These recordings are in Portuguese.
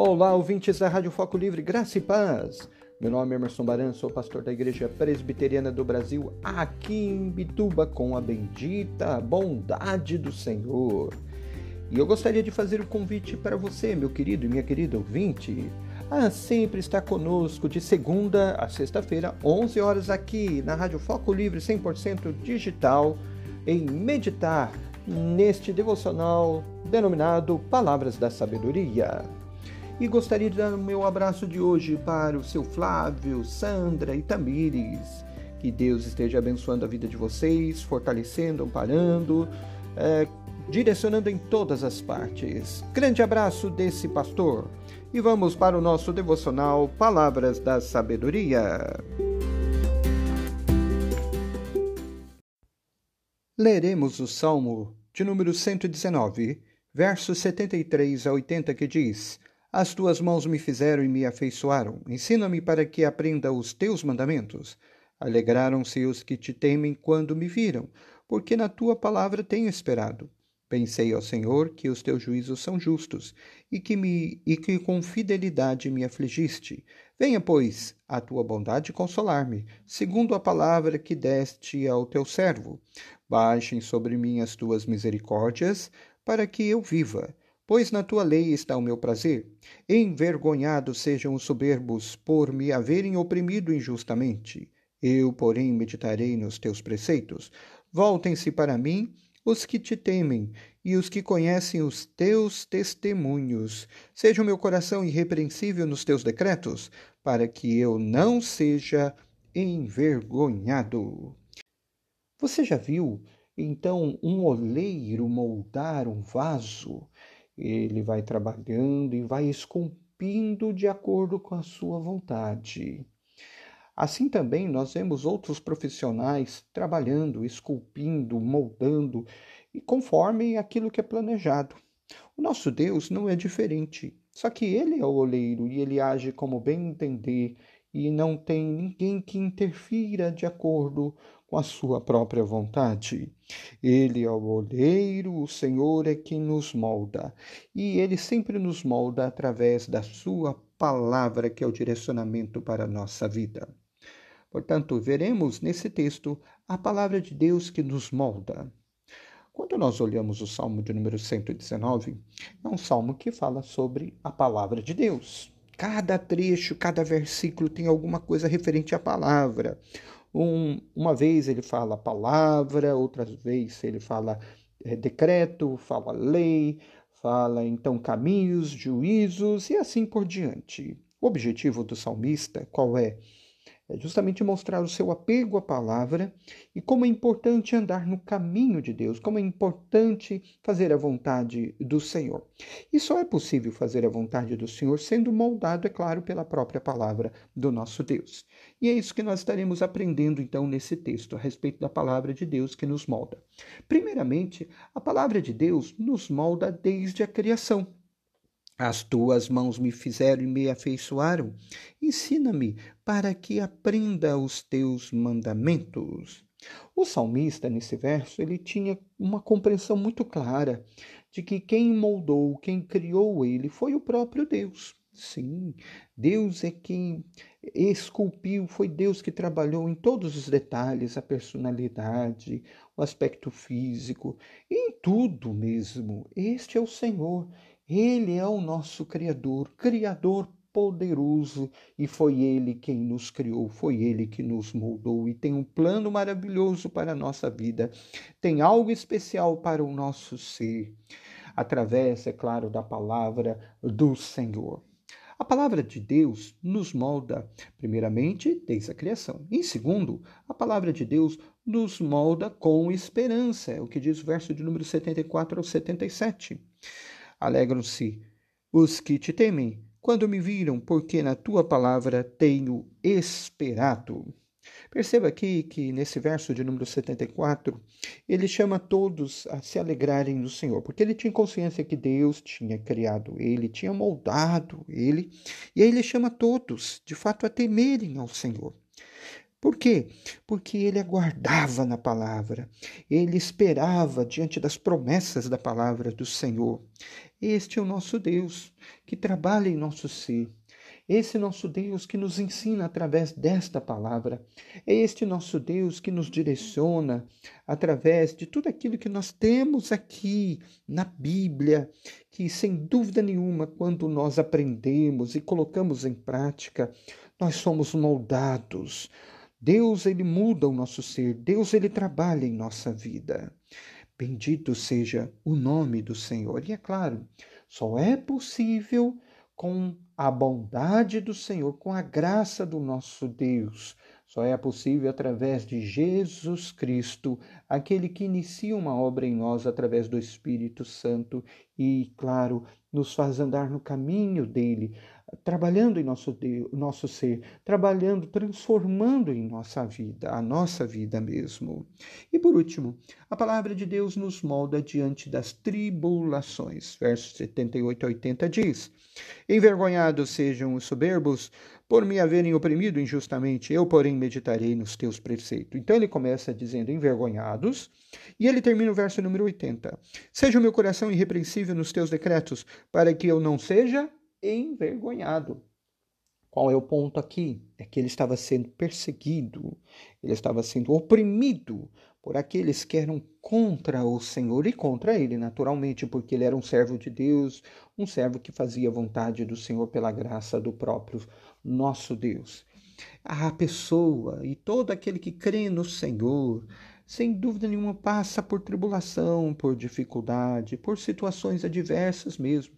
Olá, ouvintes da Rádio Foco Livre, graça e paz. Meu nome é Emerson Baran, sou pastor da Igreja Presbiteriana do Brasil, aqui em Bituba, com a bendita bondade do Senhor. E eu gostaria de fazer o um convite para você, meu querido e minha querida ouvinte, a sempre estar conosco de segunda a sexta-feira, 11 horas aqui na Rádio Foco Livre 100% digital, em meditar neste devocional denominado Palavras da Sabedoria. E gostaria de dar o meu abraço de hoje para o seu Flávio, Sandra e Tamires. Que Deus esteja abençoando a vida de vocês, fortalecendo, amparando, é, direcionando em todas as partes. Grande abraço desse pastor. E vamos para o nosso devocional Palavras da Sabedoria. Leremos o Salmo de número 119, versos 73 a 80, que diz: as tuas mãos me fizeram e me afeiçoaram. Ensina-me para que aprenda os teus mandamentos. Alegraram-se os que te temem quando me viram, porque na tua palavra tenho esperado. Pensei ao Senhor que os teus juízos são justos e que me e que com fidelidade me afligiste. Venha, pois, a tua bondade consolar-me, segundo a palavra que deste ao teu servo. Baixem sobre mim as tuas misericórdias, para que eu viva pois na tua lei está o meu prazer. Envergonhados sejam os soberbos por me haverem oprimido injustamente. Eu, porém, meditarei nos teus preceitos. Voltem-se para mim os que te temem e os que conhecem os teus testemunhos. Seja o meu coração irrepreensível nos teus decretos, para que eu não seja envergonhado. Você já viu, então, um oleiro moldar um vaso? Ele vai trabalhando e vai esculpindo de acordo com a sua vontade. Assim também nós vemos outros profissionais trabalhando, esculpindo, moldando e conforme aquilo que é planejado. O nosso Deus não é diferente, só que ele é o oleiro e ele age como bem entender e não tem ninguém que interfira de acordo com a sua própria vontade. Ele é o oleiro, o Senhor é quem nos molda, e ele sempre nos molda através da sua palavra, que é o direcionamento para a nossa vida. Portanto, veremos nesse texto a palavra de Deus que nos molda. Quando nós olhamos o Salmo de número 119, é um salmo que fala sobre a palavra de Deus. Cada trecho, cada versículo tem alguma coisa referente à palavra. Um, uma vez ele fala palavra, outras vezes ele fala é, decreto, fala lei, fala então caminhos, juízos e assim por diante. O objetivo do salmista qual é? É justamente mostrar o seu apego à palavra e como é importante andar no caminho de Deus, como é importante fazer a vontade do Senhor. E só é possível fazer a vontade do Senhor sendo moldado, é claro, pela própria palavra do nosso Deus. E é isso que nós estaremos aprendendo então nesse texto, a respeito da palavra de Deus que nos molda. Primeiramente, a palavra de Deus nos molda desde a criação. As tuas mãos me fizeram e me afeiçoaram. Ensina-me para que aprenda os teus mandamentos. O salmista, nesse verso, ele tinha uma compreensão muito clara de que quem moldou, quem criou ele foi o próprio Deus. Sim, Deus é quem esculpiu, foi Deus que trabalhou em todos os detalhes, a personalidade, o aspecto físico, em tudo mesmo. Este é o Senhor. Ele é o nosso Criador, Criador poderoso, e foi Ele quem nos criou, foi Ele que nos moldou e tem um plano maravilhoso para a nossa vida, tem algo especial para o nosso ser, através, é claro, da palavra do Senhor. A palavra de Deus nos molda, primeiramente, desde a criação. Em segundo, a palavra de Deus nos molda com esperança, é o que diz o verso de número 74 ao 77. Alegram-se os que te temem, quando me viram, porque na tua palavra tenho esperado. Perceba aqui que nesse verso de número 74, ele chama todos a se alegrarem no Senhor, porque ele tinha consciência que Deus tinha criado ele, tinha moldado ele, e aí ele chama todos, de fato, a temerem ao Senhor. Por quê? Porque ele aguardava na palavra, ele esperava diante das promessas da palavra do Senhor. Este é o nosso Deus que trabalha em nosso ser. Esse nosso Deus que nos ensina através desta palavra. É este nosso Deus que nos direciona através de tudo aquilo que nós temos aqui na Bíblia, que sem dúvida nenhuma, quando nós aprendemos e colocamos em prática, nós somos moldados. Deus ele muda o nosso ser, Deus ele trabalha em nossa vida. Bendito seja o nome do Senhor. E é claro, só é possível com a bondade do Senhor, com a graça do nosso Deus. Só é possível através de Jesus Cristo, aquele que inicia uma obra em nós através do Espírito Santo e, claro, nos faz andar no caminho dele, trabalhando em nosso, nosso ser, trabalhando, transformando em nossa vida, a nossa vida mesmo. E por último, a palavra de Deus nos molda diante das tribulações. Versos 78 a 80 diz: Envergonhados sejam os soberbos, por me haverem oprimido injustamente, eu, porém, meditarei nos teus preceitos. Então ele começa dizendo envergonhados, e ele termina o verso número 80. Seja o meu coração irrepreensível nos teus decretos, para que eu não seja envergonhado. Qual é o ponto aqui? É que ele estava sendo perseguido, ele estava sendo oprimido por aqueles que eram contra o Senhor e contra ele, naturalmente, porque ele era um servo de Deus, um servo que fazia vontade do Senhor pela graça do próprio nosso Deus. A pessoa e todo aquele que crê no Senhor, sem dúvida nenhuma, passa por tribulação, por dificuldade, por situações adversas mesmo.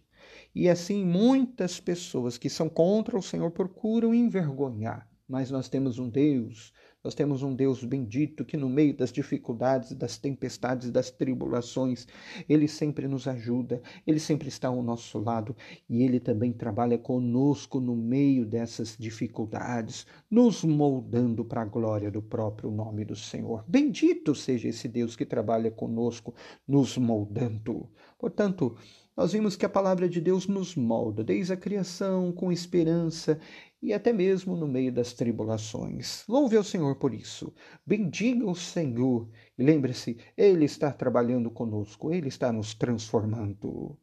E assim, muitas pessoas que são contra o Senhor procuram envergonhar. Mas nós temos um Deus, nós temos um Deus bendito que, no meio das dificuldades, das tempestades, das tribulações, Ele sempre nos ajuda, Ele sempre está ao nosso lado e Ele também trabalha conosco no meio dessas dificuldades, nos moldando para a glória do próprio nome do Senhor. Bendito seja esse Deus que trabalha conosco, nos moldando. Portanto, nós vimos que a palavra de Deus nos molda desde a criação com esperança e até mesmo no meio das tribulações. Louve ao Senhor por isso. Bendiga o Senhor. E lembre-se, Ele está trabalhando conosco, Ele está nos transformando.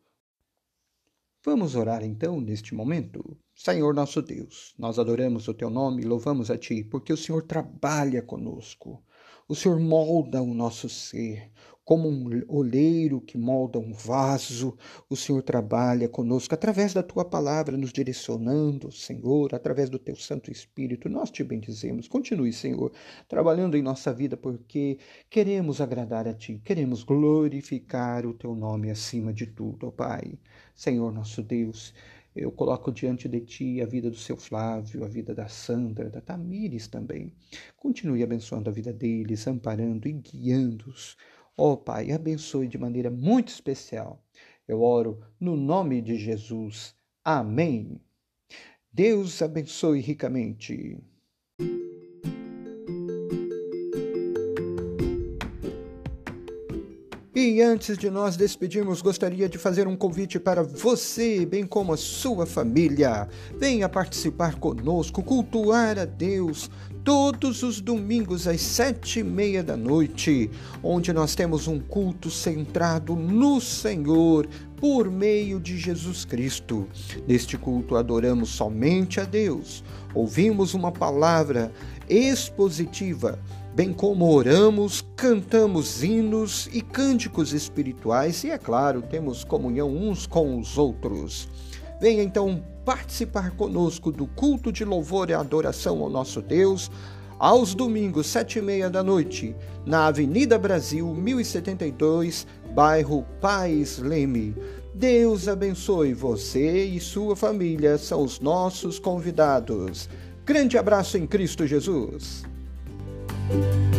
Vamos orar então neste momento? Senhor nosso Deus, nós adoramos o Teu nome e louvamos a Ti, porque o Senhor trabalha conosco. O Senhor molda o nosso ser, como um oleiro que molda um vaso, o Senhor trabalha conosco através da tua palavra, nos direcionando, Senhor, através do teu Santo Espírito. Nós te bendizemos. Continue, Senhor, trabalhando em nossa vida, porque queremos agradar a ti, queremos glorificar o teu nome acima de tudo, ó Pai. Senhor, nosso Deus. Eu coloco diante de ti a vida do seu Flávio, a vida da Sandra, da Tamires também. Continue abençoando a vida deles, amparando e guiando-os Ó oh, Pai, abençoe de maneira muito especial. Eu oro no nome de Jesus. Amém. Deus abençoe ricamente. E antes de nós despedirmos, gostaria de fazer um convite para você, bem como a sua família. Venha participar conosco, cultuar a Deus todos os domingos às sete e meia da noite, onde nós temos um culto centrado no Senhor por meio de Jesus Cristo. Neste culto adoramos somente a Deus, ouvimos uma palavra expositiva, bem como oramos, cantamos hinos e cânticos espirituais e, é claro, temos comunhão uns com os outros. Venha então participar conosco do culto de louvor e adoração ao nosso Deus, aos domingos, sete e meia da noite, na Avenida Brasil, 1072, bairro Paz Leme. Deus abençoe você e sua família, são os nossos convidados. Grande abraço em Cristo Jesus. Bye.